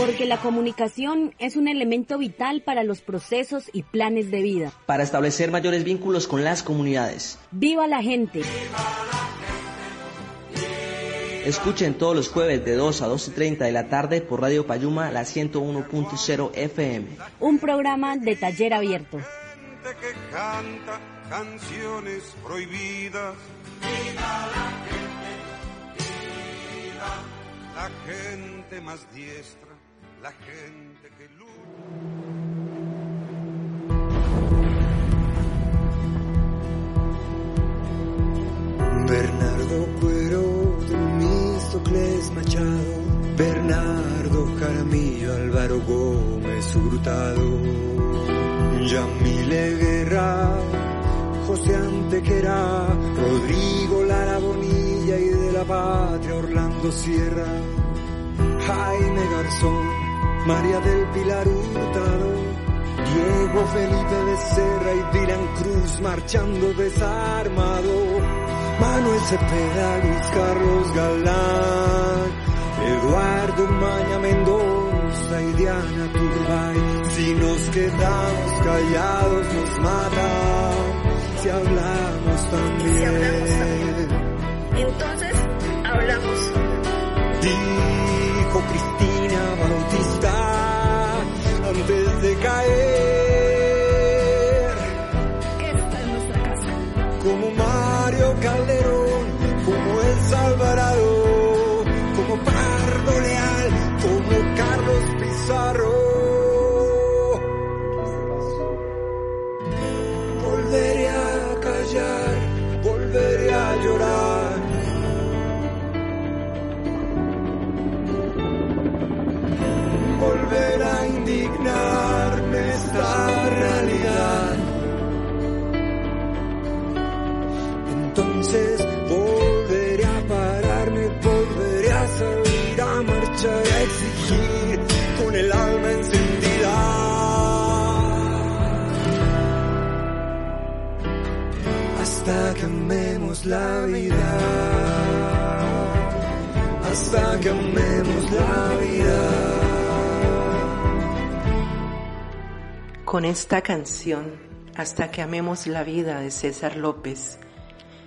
Porque la comunicación es un elemento vital para los procesos y planes de vida. Para establecer mayores vínculos con las comunidades. ¡Viva la gente! Escuchen todos los jueves de 2 a 12.30 de la tarde por Radio Payuma, la 101.0 FM. Un programa de taller abierto. que canta canciones prohibidas. la gente más diestra la gente que Bernardo Cuero, Temístocles Machado, Bernardo Jaramillo, Álvaro Gómez Hurtado, Yamile Guerra, José Antequera, Rodrigo Lara Bonilla y de la Patria Orlando Sierra. Jaime Garzón, María del Pilar Hurtado, Diego Felipe Becerra y Dylan Cruz marchando desarmado, Manuel Cepeda, Luis Carlos Galán, Eduardo Maña Mendoza y Diana Turbay. Si nos quedamos callados nos matan, si hablamos también. Si hablamos también. Entonces, hablamos. Dijo Cristina amemos la vida. Hasta que amemos la vida. Con esta canción, Hasta que amemos la vida de César López,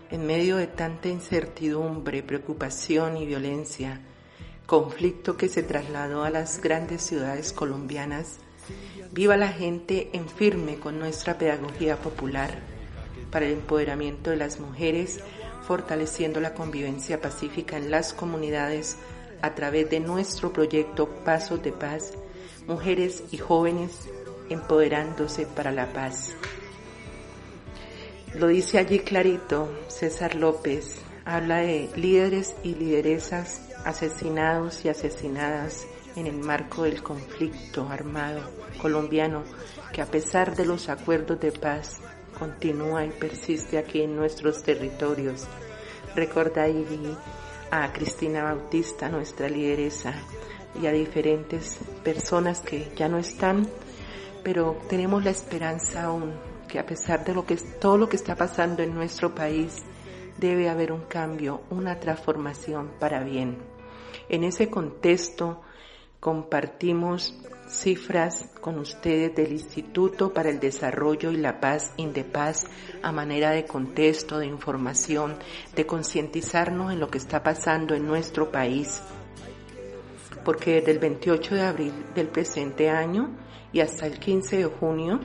en medio de tanta incertidumbre, preocupación y violencia, conflicto que se trasladó a las grandes ciudades colombianas, viva la gente en firme con nuestra pedagogía popular para el empoderamiento de las mujeres, fortaleciendo la convivencia pacífica en las comunidades a través de nuestro proyecto Pasos de Paz, mujeres y jóvenes empoderándose para la paz. Lo dice allí clarito César López, habla de líderes y lideresas asesinados y asesinadas en el marco del conflicto armado colombiano que a pesar de los acuerdos de paz continúa y persiste aquí en nuestros territorios. Recuerda a Cristina Bautista, nuestra lideresa, y a diferentes personas que ya no están, pero tenemos la esperanza aún que a pesar de lo que todo lo que está pasando en nuestro país, debe haber un cambio, una transformación para bien. En ese contexto compartimos cifras con ustedes del Instituto para el Desarrollo y la Paz, Indepaz, a manera de contexto, de información, de concientizarnos en lo que está pasando en nuestro país. Porque desde el 28 de abril del presente año y hasta el 15 de junio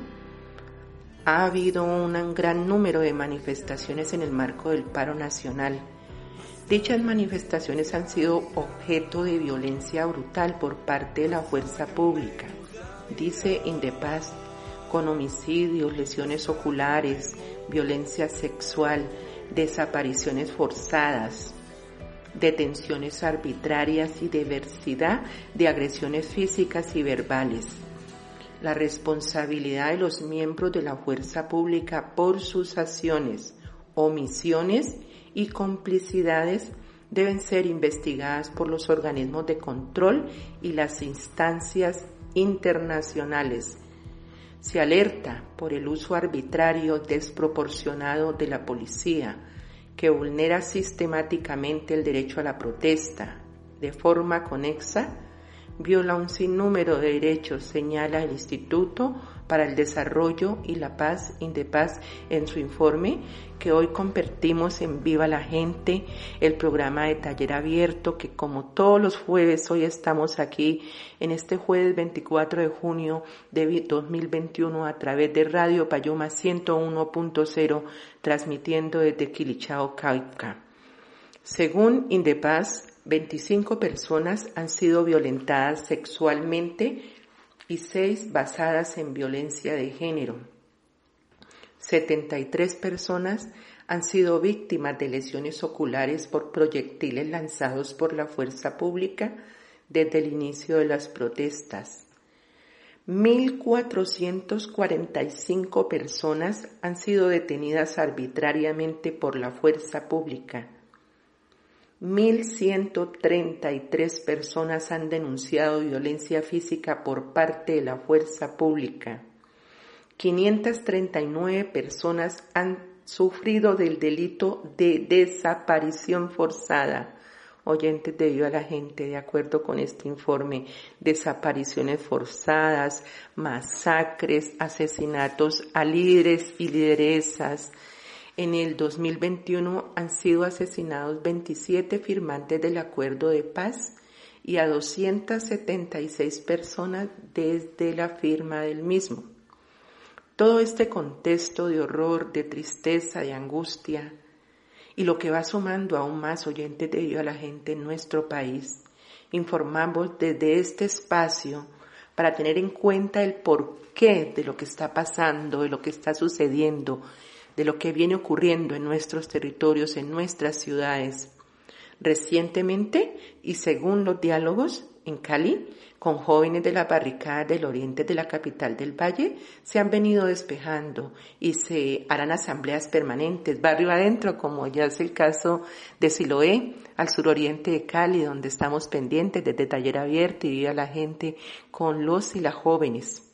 ha habido un gran número de manifestaciones en el marco del paro nacional. Dichas manifestaciones han sido objeto de violencia brutal por parte de la fuerza pública, dice Indepaz, con homicidios, lesiones oculares, violencia sexual, desapariciones forzadas. detenciones arbitrarias y diversidad de agresiones físicas y verbales. La responsabilidad de los miembros de la fuerza pública por sus acciones, omisiones y complicidades deben ser investigadas por los organismos de control y las instancias internacionales. Se alerta por el uso arbitrario desproporcionado de la policía, que vulnera sistemáticamente el derecho a la protesta de forma conexa, viola un sinnúmero de derechos, señala el Instituto para el Desarrollo y la Paz, Indepaz, en su informe que hoy convertimos en Viva la Gente, el programa de taller abierto que como todos los jueves, hoy estamos aquí en este jueves 24 de junio de 2021 a través de Radio Payoma 101.0, transmitiendo desde Quilichao, Cauca. Según Indepaz, 25 personas han sido violentadas sexualmente y seis basadas en violencia de género. 73 personas han sido víctimas de lesiones oculares por proyectiles lanzados por la fuerza pública desde el inicio de las protestas. 1.445 personas han sido detenidas arbitrariamente por la fuerza pública 1.133 personas han denunciado violencia física por parte de la fuerza pública. 539 personas han sufrido del delito de desaparición forzada. Oyentes debido a la gente, de acuerdo con este informe, desapariciones forzadas, masacres, asesinatos a líderes y lideresas, en el 2021 han sido asesinados 27 firmantes del acuerdo de paz y a 276 personas desde la firma del mismo. Todo este contexto de horror, de tristeza, de angustia y lo que va sumando aún más oyentes debido a la gente en nuestro país, informamos desde este espacio para tener en cuenta el porqué de lo que está pasando, de lo que está sucediendo de lo que viene ocurriendo en nuestros territorios, en nuestras ciudades. Recientemente, y según los diálogos en Cali, con jóvenes de la barricada del oriente de la capital del valle, se han venido despejando y se harán asambleas permanentes, barrio adentro, como ya es el caso de Siloé, al suroriente de Cali, donde estamos pendientes desde taller abierto y vive la gente con los y las jóvenes.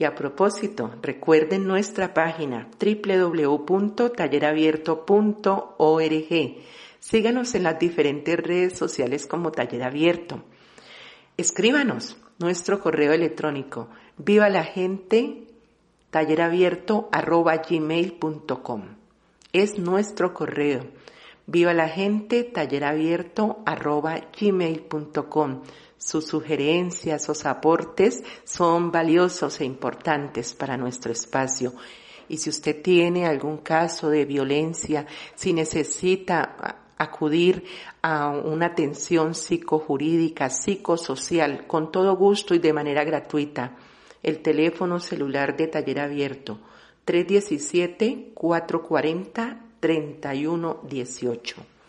Y a propósito, recuerden nuestra página www.tallerabierto.org. Síganos en las diferentes redes sociales como Taller Abierto. Escríbanos nuestro correo electrónico viva la gente tallerabierto@gmail.com. Es nuestro correo. Viva la gente tallerabierto@gmail.com. Sus sugerencias, sus aportes son valiosos e importantes para nuestro espacio. Y si usted tiene algún caso de violencia, si necesita acudir a una atención psicojurídica, psicosocial, con todo gusto y de manera gratuita, el teléfono celular de taller abierto 317-440-3118.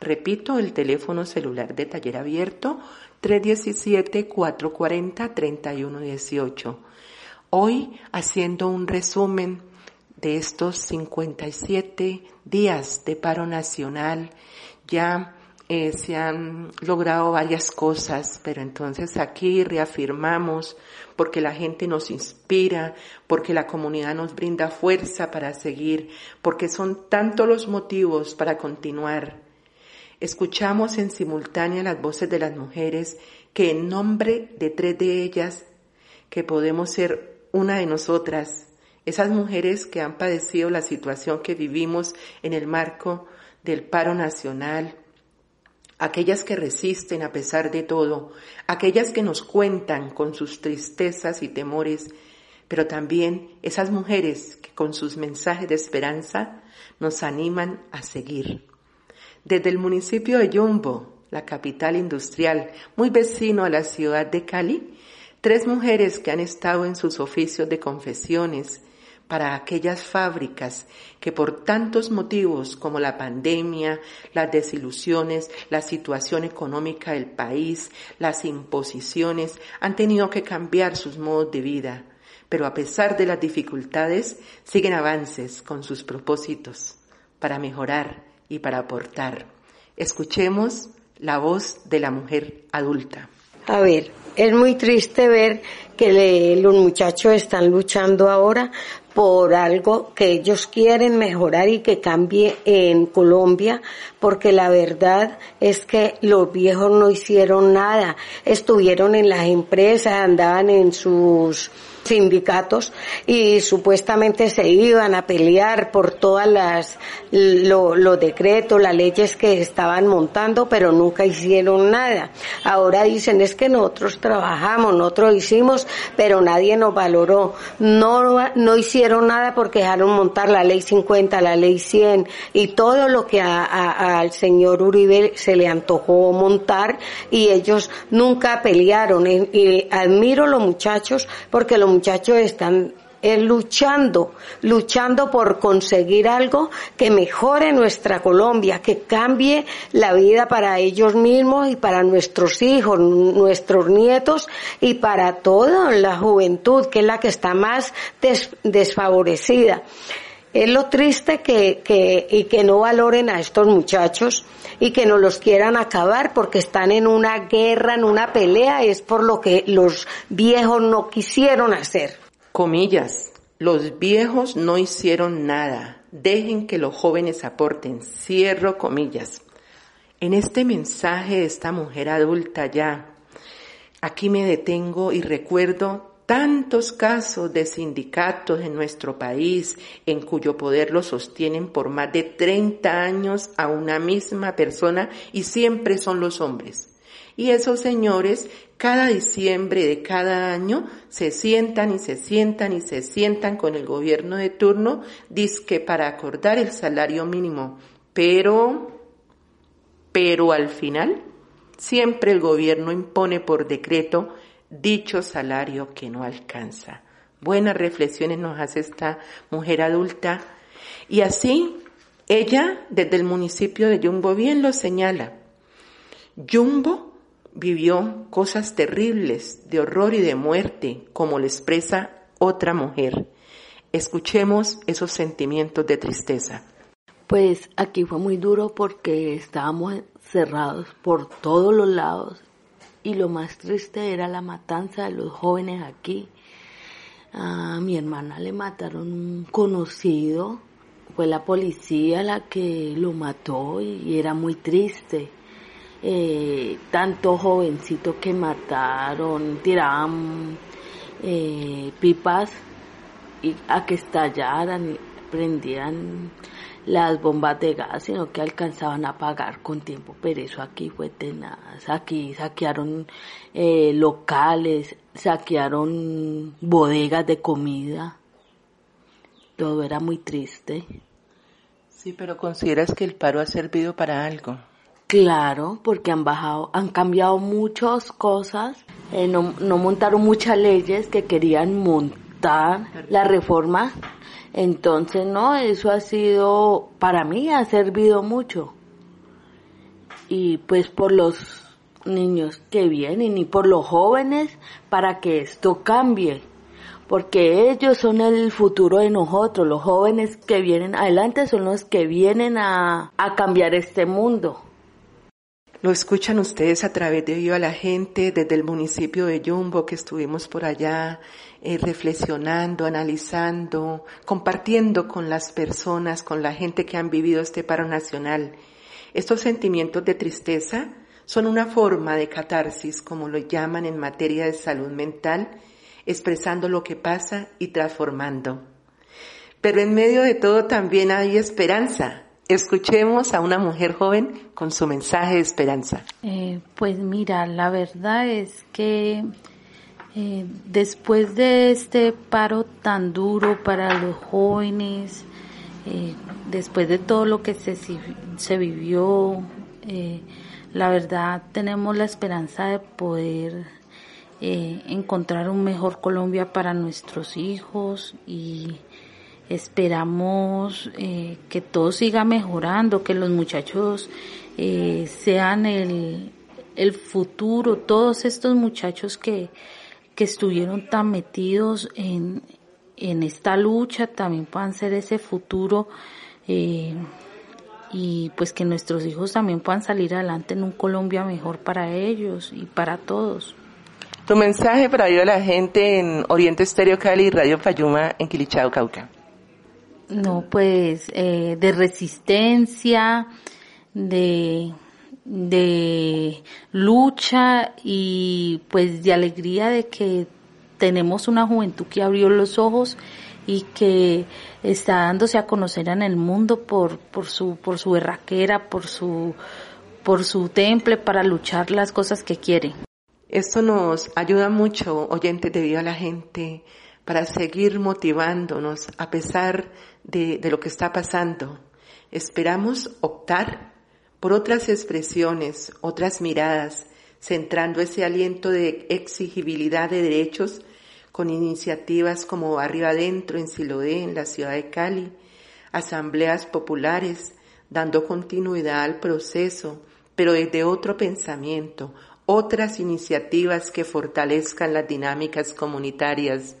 Repito, el teléfono celular de taller abierto 317-440-3118. Hoy haciendo un resumen de estos 57 días de paro nacional, ya eh, se han logrado varias cosas, pero entonces aquí reafirmamos porque la gente nos inspira, porque la comunidad nos brinda fuerza para seguir, porque son tantos los motivos para continuar escuchamos en simultánea las voces de las mujeres que en nombre de tres de ellas, que podemos ser una de nosotras, esas mujeres que han padecido la situación que vivimos en el marco del paro nacional, aquellas que resisten a pesar de todo, aquellas que nos cuentan con sus tristezas y temores, pero también esas mujeres que con sus mensajes de esperanza nos animan a seguir. Desde el municipio de Yumbo, la capital industrial, muy vecino a la ciudad de Cali, tres mujeres que han estado en sus oficios de confesiones para aquellas fábricas que por tantos motivos como la pandemia, las desilusiones, la situación económica del país, las imposiciones, han tenido que cambiar sus modos de vida. Pero a pesar de las dificultades, siguen avances con sus propósitos para mejorar y para aportar. Escuchemos la voz de la mujer adulta. A ver, es muy triste ver que los muchachos están luchando ahora por algo que ellos quieren mejorar y que cambie en Colombia, porque la verdad es que los viejos no hicieron nada, estuvieron en las empresas, andaban en sus sindicatos y supuestamente se iban a pelear por todas las los decretos, las leyes que estaban montando, pero nunca hicieron nada. Ahora dicen es que nosotros trabajamos, nosotros hicimos, pero nadie nos valoró. No no hicieron nada porque dejaron montar la ley 50, la ley 100 y todo lo que al señor Uribe se le antojó montar y ellos nunca pelearon. Y, y admiro los muchachos porque los muchachos están eh, luchando, luchando por conseguir algo que mejore nuestra Colombia, que cambie la vida para ellos mismos y para nuestros hijos, nuestros nietos y para toda la juventud, que es la que está más desfavorecida. Es lo triste que, que, y que no valoren a estos muchachos y que no los quieran acabar porque están en una guerra, en una pelea, es por lo que los viejos no quisieron hacer. Comillas, los viejos no hicieron nada, dejen que los jóvenes aporten, cierro comillas. En este mensaje de esta mujer adulta ya, aquí me detengo y recuerdo tantos casos de sindicatos en nuestro país en cuyo poder lo sostienen por más de 30 años a una misma persona y siempre son los hombres. Y esos señores cada diciembre de cada año se sientan y se sientan y se sientan con el gobierno de turno, disque para acordar el salario mínimo. Pero, pero al final, siempre el gobierno impone por decreto dicho salario que no alcanza. Buenas reflexiones nos hace esta mujer adulta y así ella desde el municipio de Yumbo bien lo señala. Yumbo vivió cosas terribles de horror y de muerte, como le expresa otra mujer. Escuchemos esos sentimientos de tristeza. Pues aquí fue muy duro porque estábamos cerrados por todos los lados y lo más triste era la matanza de los jóvenes aquí. A mi hermana le mataron un conocido, fue la policía la que lo mató y era muy triste. Eh, tanto jovencito que mataron, tiraban eh, pipas y a que estallaran, prendían las bombas de gas, sino que alcanzaban a pagar con tiempo, pero eso aquí fue tenaz. Aquí saquearon eh, locales, saquearon bodegas de comida. Todo era muy triste. Sí, pero consideras que el paro ha servido para algo. Claro, porque han bajado, han cambiado muchas cosas, eh, no, no montaron muchas leyes que querían montar la reforma entonces, no, eso ha sido, para mí ha servido mucho. Y pues por los niños que vienen y por los jóvenes para que esto cambie. Porque ellos son el futuro de nosotros, los jóvenes que vienen adelante son los que vienen a, a cambiar este mundo. Lo escuchan ustedes a través de Viva la Gente desde el municipio de Yumbo que estuvimos por allá eh, reflexionando, analizando, compartiendo con las personas, con la gente que han vivido este paro nacional. Estos sentimientos de tristeza son una forma de catarsis, como lo llaman en materia de salud mental, expresando lo que pasa y transformando. Pero en medio de todo también hay esperanza, Escuchemos a una mujer joven con su mensaje de esperanza. Eh, pues mira, la verdad es que eh, después de este paro tan duro para los jóvenes, eh, después de todo lo que se, se vivió, la verdad tenemos la esperanza de poder encontrar un mejor Colombia para nuestros hijos y Esperamos eh, que todo siga mejorando, que los muchachos eh, sean el, el futuro, todos estos muchachos que, que estuvieron tan metidos en, en esta lucha también puedan ser ese futuro eh, y pues que nuestros hijos también puedan salir adelante en un Colombia mejor para ellos y para todos. Tu mensaje para ayudar a la gente en Oriente Estéreo Cali y Radio Payuma en Quilichao, Cauca. No, pues eh, de resistencia, de, de lucha y pues de alegría de que tenemos una juventud que abrió los ojos y que está dándose a conocer en el mundo por, por su, por su berraquera, por su, por su temple para luchar las cosas que quiere. Esto nos ayuda mucho, oyentes de Viva la Gente, para seguir motivándonos a pesar de, lo que está pasando. Esperamos optar por otras expresiones, otras miradas, centrando ese aliento de exigibilidad de derechos con iniciativas como Barrio Adentro en Siloé, en la ciudad de Cali, asambleas populares, dando continuidad al proceso, pero desde otro pensamiento, otras iniciativas que fortalezcan las dinámicas comunitarias,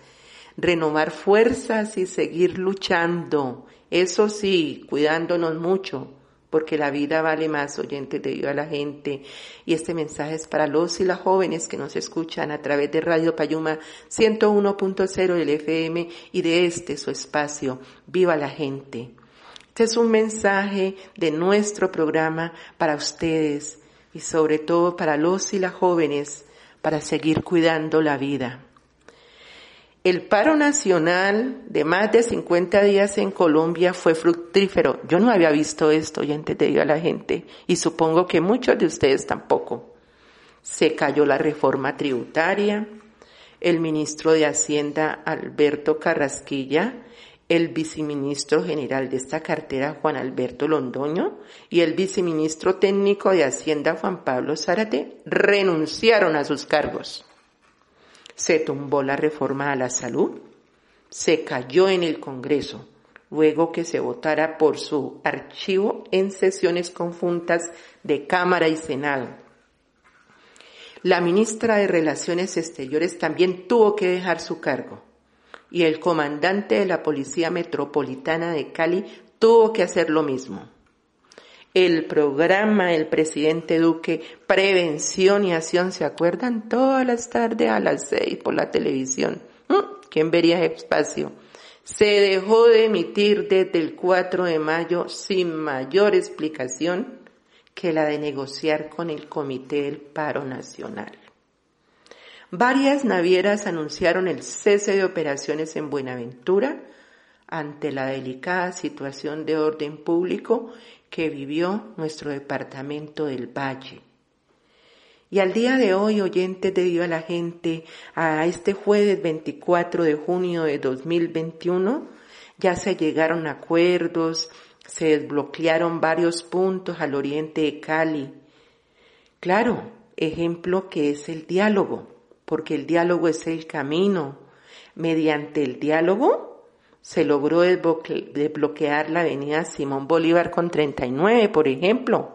renovar fuerzas y seguir luchando, eso sí, cuidándonos mucho, porque la vida vale más, oyentes de Viva la Gente. Y este mensaje es para los y las jóvenes que nos escuchan a través de Radio Payuma 101.0 del FM y de este su espacio, Viva la Gente. Este es un mensaje de nuestro programa para ustedes y sobre todo para los y las jóvenes para seguir cuidando la vida. El paro nacional de más de 50 días en Colombia fue fructífero. Yo no había visto esto, y antes te digo a la gente, y supongo que muchos de ustedes tampoco. Se cayó la reforma tributaria, el ministro de Hacienda Alberto Carrasquilla, el viceministro general de esta cartera Juan Alberto Londoño y el viceministro técnico de Hacienda Juan Pablo Zárate renunciaron a sus cargos se tumbó la reforma a la salud, se cayó en el Congreso, luego que se votara por su archivo en sesiones conjuntas de Cámara y Senado. La ministra de Relaciones Exteriores también tuvo que dejar su cargo y el comandante de la Policía Metropolitana de Cali tuvo que hacer lo mismo el programa del presidente Duque, Prevención y Acción, ¿se acuerdan? Todas las tardes a las seis por la televisión. ¿Mm? ¿Quién vería espacio? Se dejó de emitir desde el 4 de mayo sin mayor explicación que la de negociar con el Comité del Paro Nacional. Varias navieras anunciaron el cese de operaciones en Buenaventura ante la delicada situación de orden público que vivió nuestro departamento del Valle. Y al día de hoy, oyentes de Viva la Gente, a este jueves 24 de junio de 2021, ya se llegaron acuerdos, se desbloquearon varios puntos al oriente de Cali. Claro, ejemplo que es el diálogo, porque el diálogo es el camino. Mediante el diálogo se logró desbloquear la avenida Simón Bolívar con 39, por ejemplo.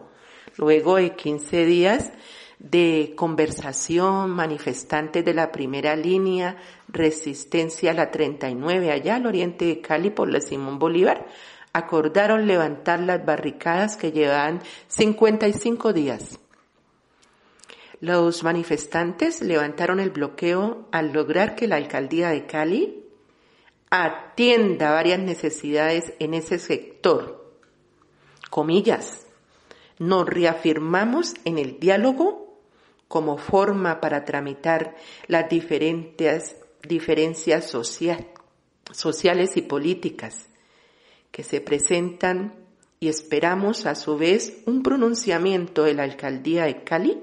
Luego de 15 días de conversación, manifestantes de la primera línea, resistencia a la 39, allá al oriente de Cali por la Simón Bolívar, acordaron levantar las barricadas que llevaban 55 días. Los manifestantes levantaron el bloqueo al lograr que la alcaldía de Cali atienda varias necesidades en ese sector. Comillas, nos reafirmamos en el diálogo como forma para tramitar las diferentes diferencias sociales y políticas que se presentan y esperamos a su vez un pronunciamiento de la alcaldía de Cali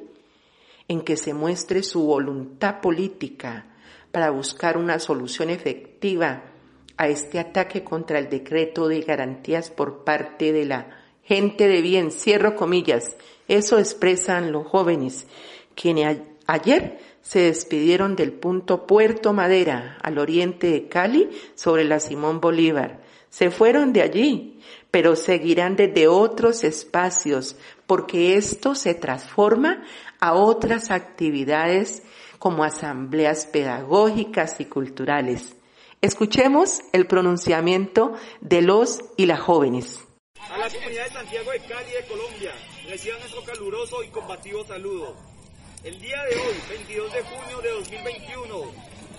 en que se muestre su voluntad política para buscar una solución efectiva a este ataque contra el decreto de garantías por parte de la gente de bien, cierro comillas, eso expresan los jóvenes, quienes ayer se despidieron del punto Puerto Madera, al oriente de Cali, sobre la Simón Bolívar. Se fueron de allí, pero seguirán desde otros espacios, porque esto se transforma a otras actividades como asambleas pedagógicas y culturales. Escuchemos el pronunciamiento de los y las jóvenes. A la comunidad de Santiago de Cali de Colombia, reciban nuestro caluroso y combativo saludo. El día de hoy, 22 de junio de 2021,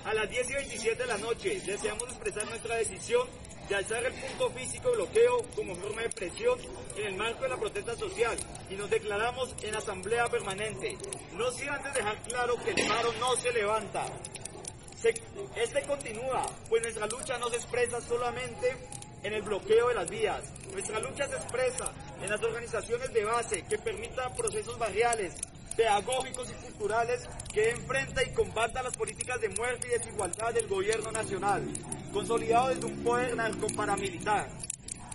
a las 10 y 27 de la noche, deseamos expresar nuestra decisión de alzar el punto físico de bloqueo como forma de presión en el marco de la protesta social y nos declaramos en asamblea permanente. No sin antes dejar claro que el paro no se levanta. Este continúa, pues nuestra lucha no se expresa solamente en el bloqueo de las vías. Nuestra lucha se expresa en las organizaciones de base que permitan procesos barriales, pedagógicos y culturales que enfrenta y combata las políticas de muerte y desigualdad del gobierno nacional, consolidado desde un poder narcoparamilitar.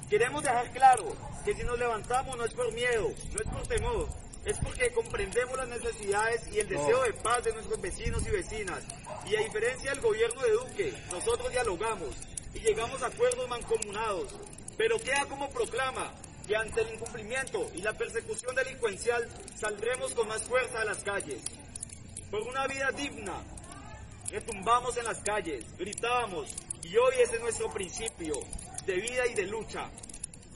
Queremos dejar claro que si nos levantamos no es por miedo, no es por temor, es porque comprendemos las necesidades y el deseo de paz de nuestros vecinos y vecinas. Y a diferencia del gobierno de Duque, nosotros dialogamos y llegamos a acuerdos mancomunados. Pero queda como proclama que ante el incumplimiento y la persecución delincuencial saldremos con más fuerza a las calles. Por una vida digna, retumbamos en las calles, gritábamos, y hoy ese es nuestro principio de vida y de lucha.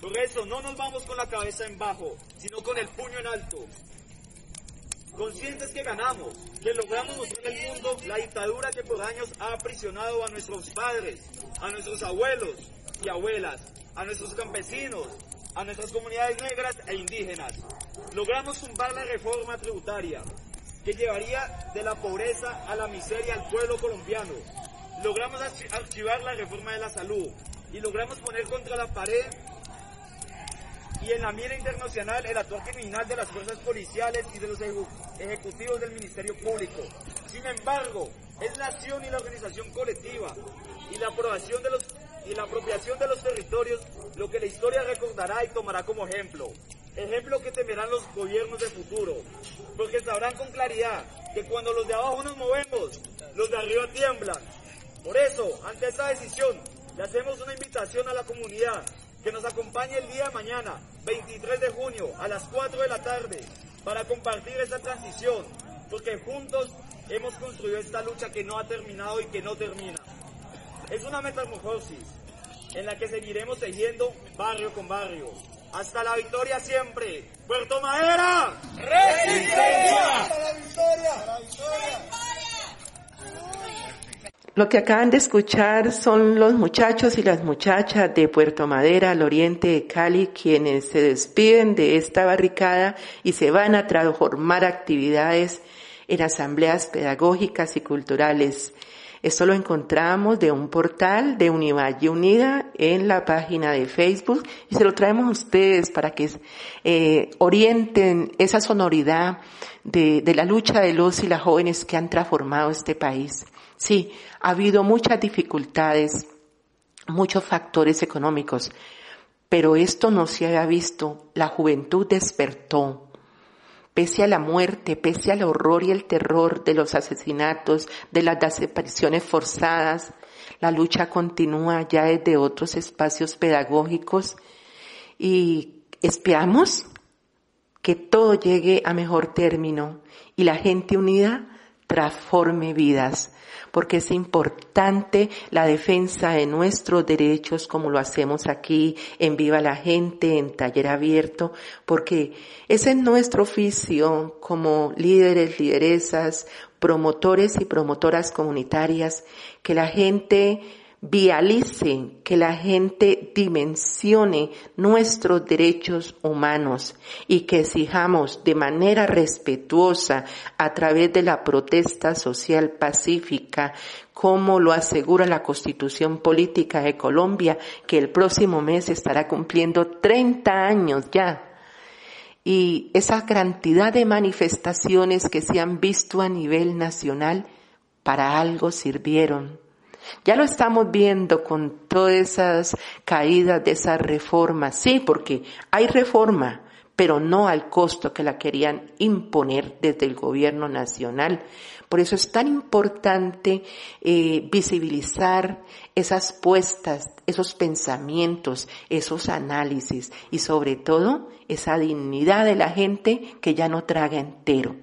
Por eso no nos vamos con la cabeza en bajo, sino con el puño en alto. Conscientes que ganamos, que logramos mostrar al mundo la dictadura que por años ha aprisionado a nuestros padres, a nuestros abuelos y abuelas, a nuestros campesinos, a nuestras comunidades negras e indígenas. Logramos tumbar la reforma tributaria que llevaría de la pobreza a la miseria al pueblo colombiano. Logramos archivar la reforma de la salud y logramos poner contra la pared y en la mira internacional el actual criminal de las fuerzas policiales y de los ejecutivos del Ministerio Público. Sin embargo, es la acción y la organización colectiva y la aprobación de los y la apropiación de los territorios lo que la historia recordará y tomará como ejemplo. Ejemplo que temerán los gobiernos del futuro, porque sabrán con claridad que cuando los de abajo nos movemos, los de arriba tiemblan. Por eso, ante esta decisión, le hacemos una invitación a la comunidad que nos acompañe el día de mañana, 23 de junio, a las 4 de la tarde, para compartir esta transición, porque juntos hemos construido esta lucha que no ha terminado y que no termina. Es una metamorfosis en la que seguiremos tejiendo barrio con barrio. Hasta la victoria siempre. Puerto Madera. Resistencia. Hasta la victoria. la victoria. Lo que acaban de escuchar son los muchachos y las muchachas de Puerto Madera, al oriente de Cali, quienes se despiden de esta barricada y se van a transformar actividades en asambleas pedagógicas y culturales. Esto lo encontramos de un portal de Univalle Unida en la página de Facebook y se lo traemos a ustedes para que eh, orienten esa sonoridad de, de la lucha de los y las jóvenes que han transformado este país. Sí, ha habido muchas dificultades, muchos factores económicos, pero esto no se había visto. La juventud despertó pese a la muerte, pese al horror y el terror de los asesinatos, de las desapariciones forzadas, la lucha continúa ya desde otros espacios pedagógicos y esperamos que todo llegue a mejor término y la gente unida transforme vidas porque es importante la defensa de nuestros derechos como lo hacemos aquí en Viva la Gente, en Taller Abierto, porque ese es nuestro oficio como líderes, lideresas, promotores y promotoras comunitarias, que la gente vialice, que la gente dimensione nuestros derechos humanos y que exijamos de manera respetuosa a través de la protesta social pacífica, como lo asegura la Constitución Política de Colombia, que el próximo mes estará cumpliendo 30 años ya. Y esa cantidad de manifestaciones que se han visto a nivel nacional, para algo sirvieron ya lo estamos viendo con todas esas caídas de esas reformas. Sí, porque hay reforma, pero no al costo que la querían imponer desde el gobierno nacional. Por eso es tan importante eh, visibilizar esas puestas, esos pensamientos, esos análisis y sobre todo esa dignidad de la gente que ya no traga entero.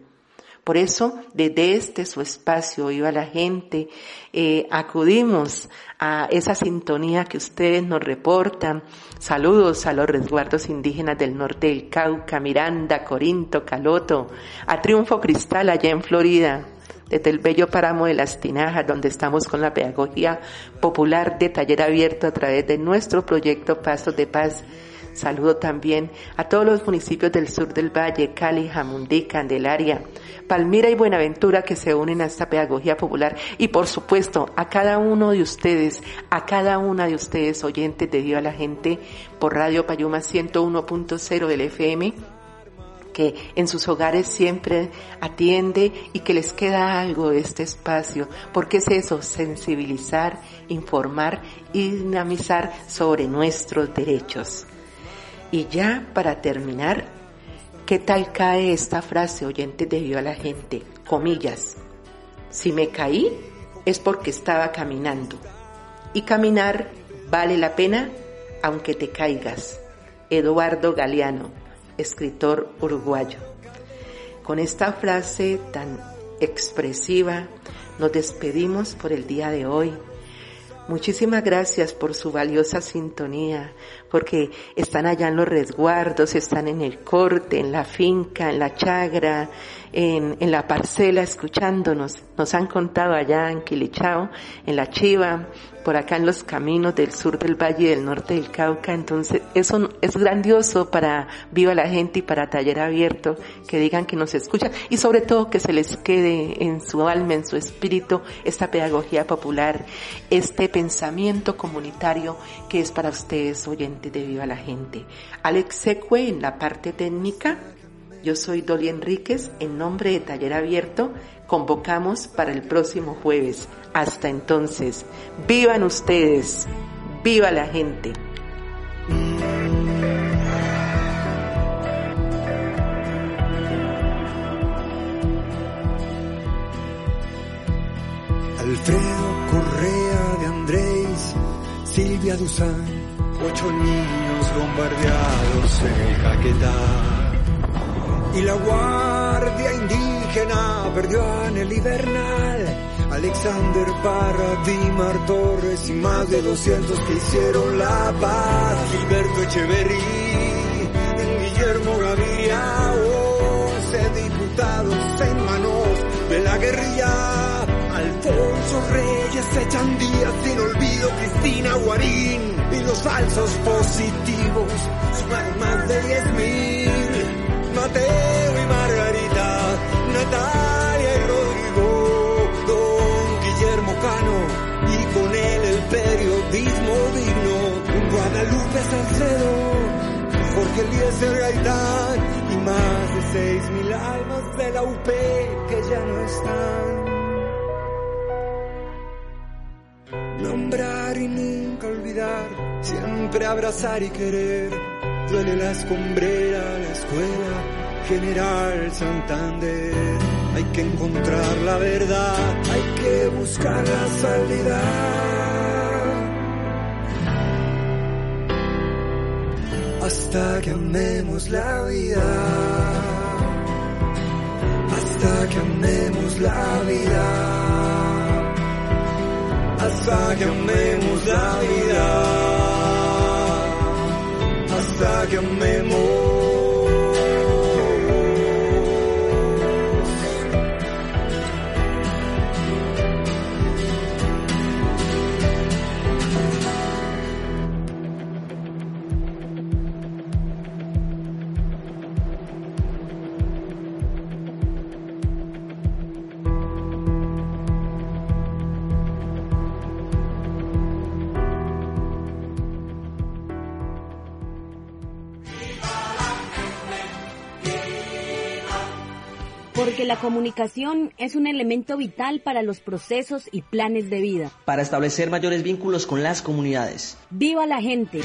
Por eso, desde este su espacio, iba la gente, eh, acudimos a esa sintonía que ustedes nos reportan. Saludos a los resguardos indígenas del norte del Cauca, Miranda, Corinto, Caloto, a Triunfo Cristal allá en Florida, desde el bello páramo de las Tinajas, donde estamos con la pedagogía popular de taller abierto a través de nuestro proyecto Pasos de Paz Saludo también a todos los municipios del sur del valle, Cali, Jamundí, Candelaria, Palmira y Buenaventura que se unen a esta pedagogía popular y por supuesto a cada uno de ustedes, a cada una de ustedes oyentes de Viva la Gente por Radio Payuma 101.0 del FM que en sus hogares siempre atiende y que les queda algo de este espacio, porque es eso, sensibilizar, informar y dinamizar sobre nuestros derechos. Y ya para terminar, ¿qué tal cae esta frase oyente de Viva la gente? Comillas. Si me caí es porque estaba caminando. Y caminar vale la pena aunque te caigas. Eduardo Galeano, escritor uruguayo. Con esta frase tan expresiva nos despedimos por el día de hoy. Muchísimas gracias por su valiosa sintonía, porque están allá en los resguardos, están en el corte, en la finca, en la chagra, en, la parcela, escuchándonos. Nos han contado allá en Quilichao, en la Chiva, por acá en los caminos del sur del valle del norte del Cauca. Entonces, eso es grandioso para Viva la Gente y para Taller Abierto, que digan que nos escuchan y sobre todo que se les quede en su alma, en su espíritu, esta pedagogía popular, este pensamiento comunitario que es para ustedes oyentes de Viva la Gente. Alex Secue en la parte técnica. Yo soy Dolly Enríquez, en nombre de Taller Abierto, convocamos para el próximo jueves. Hasta entonces, vivan ustedes, viva la gente. Silvia ocho niños bombardeados en el Caquetá. Y la guardia indígena perdió a el Hibernal, Alexander Parra, Dimar Torres y más de 200 que hicieron la paz. Gilberto Echeverry, Guillermo Gaviria, 11 diputados en manos de la guerrilla. Alfonso Reyes, echan días sin olvido, Cristina Guarín y los falsos positivos sumaron más de 10 mil. Mateo y Margarita, Natalia y Rodrigo, Don Guillermo Cano y con él el periodismo digno. Guadalupe Salcedo, Jorge Eliezer Gaitán y más de 6 mil almas de la UP que ya no están. Nombrar y nunca olvidar, siempre abrazar y querer. Duele la escombrera, la escuela, General Santander. Hay que encontrar la verdad, hay que buscar la salida. Hasta que amemos la vida. Hasta que amemos la vida hasta que amemos la vida, hasta que amemos. Porque la comunicación es un elemento vital para los procesos y planes de vida. Para establecer mayores vínculos con las comunidades. ¡Viva la gente!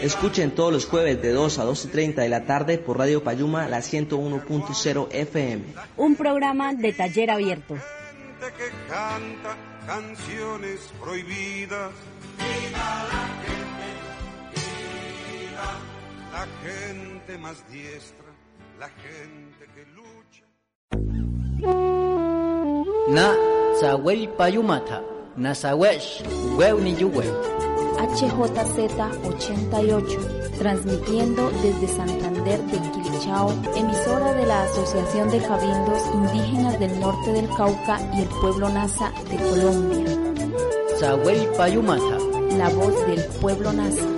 Escuchen todos los jueves de 2 a 2 y 30 de la tarde por Radio Payuma, la 101.0 FM. Un programa de taller abierto. Gente que canta canciones prohibidas. La gente más diestra, la gente que lucha. Na Zawel Payumata, Weuni Yuwe. HJZ 88, transmitiendo desde Santander de Quilichao, emisora de la Asociación de Cabildos Indígenas del Norte del Cauca y el pueblo Nasa de Colombia. Zawel Payumata, La voz del pueblo Nasa.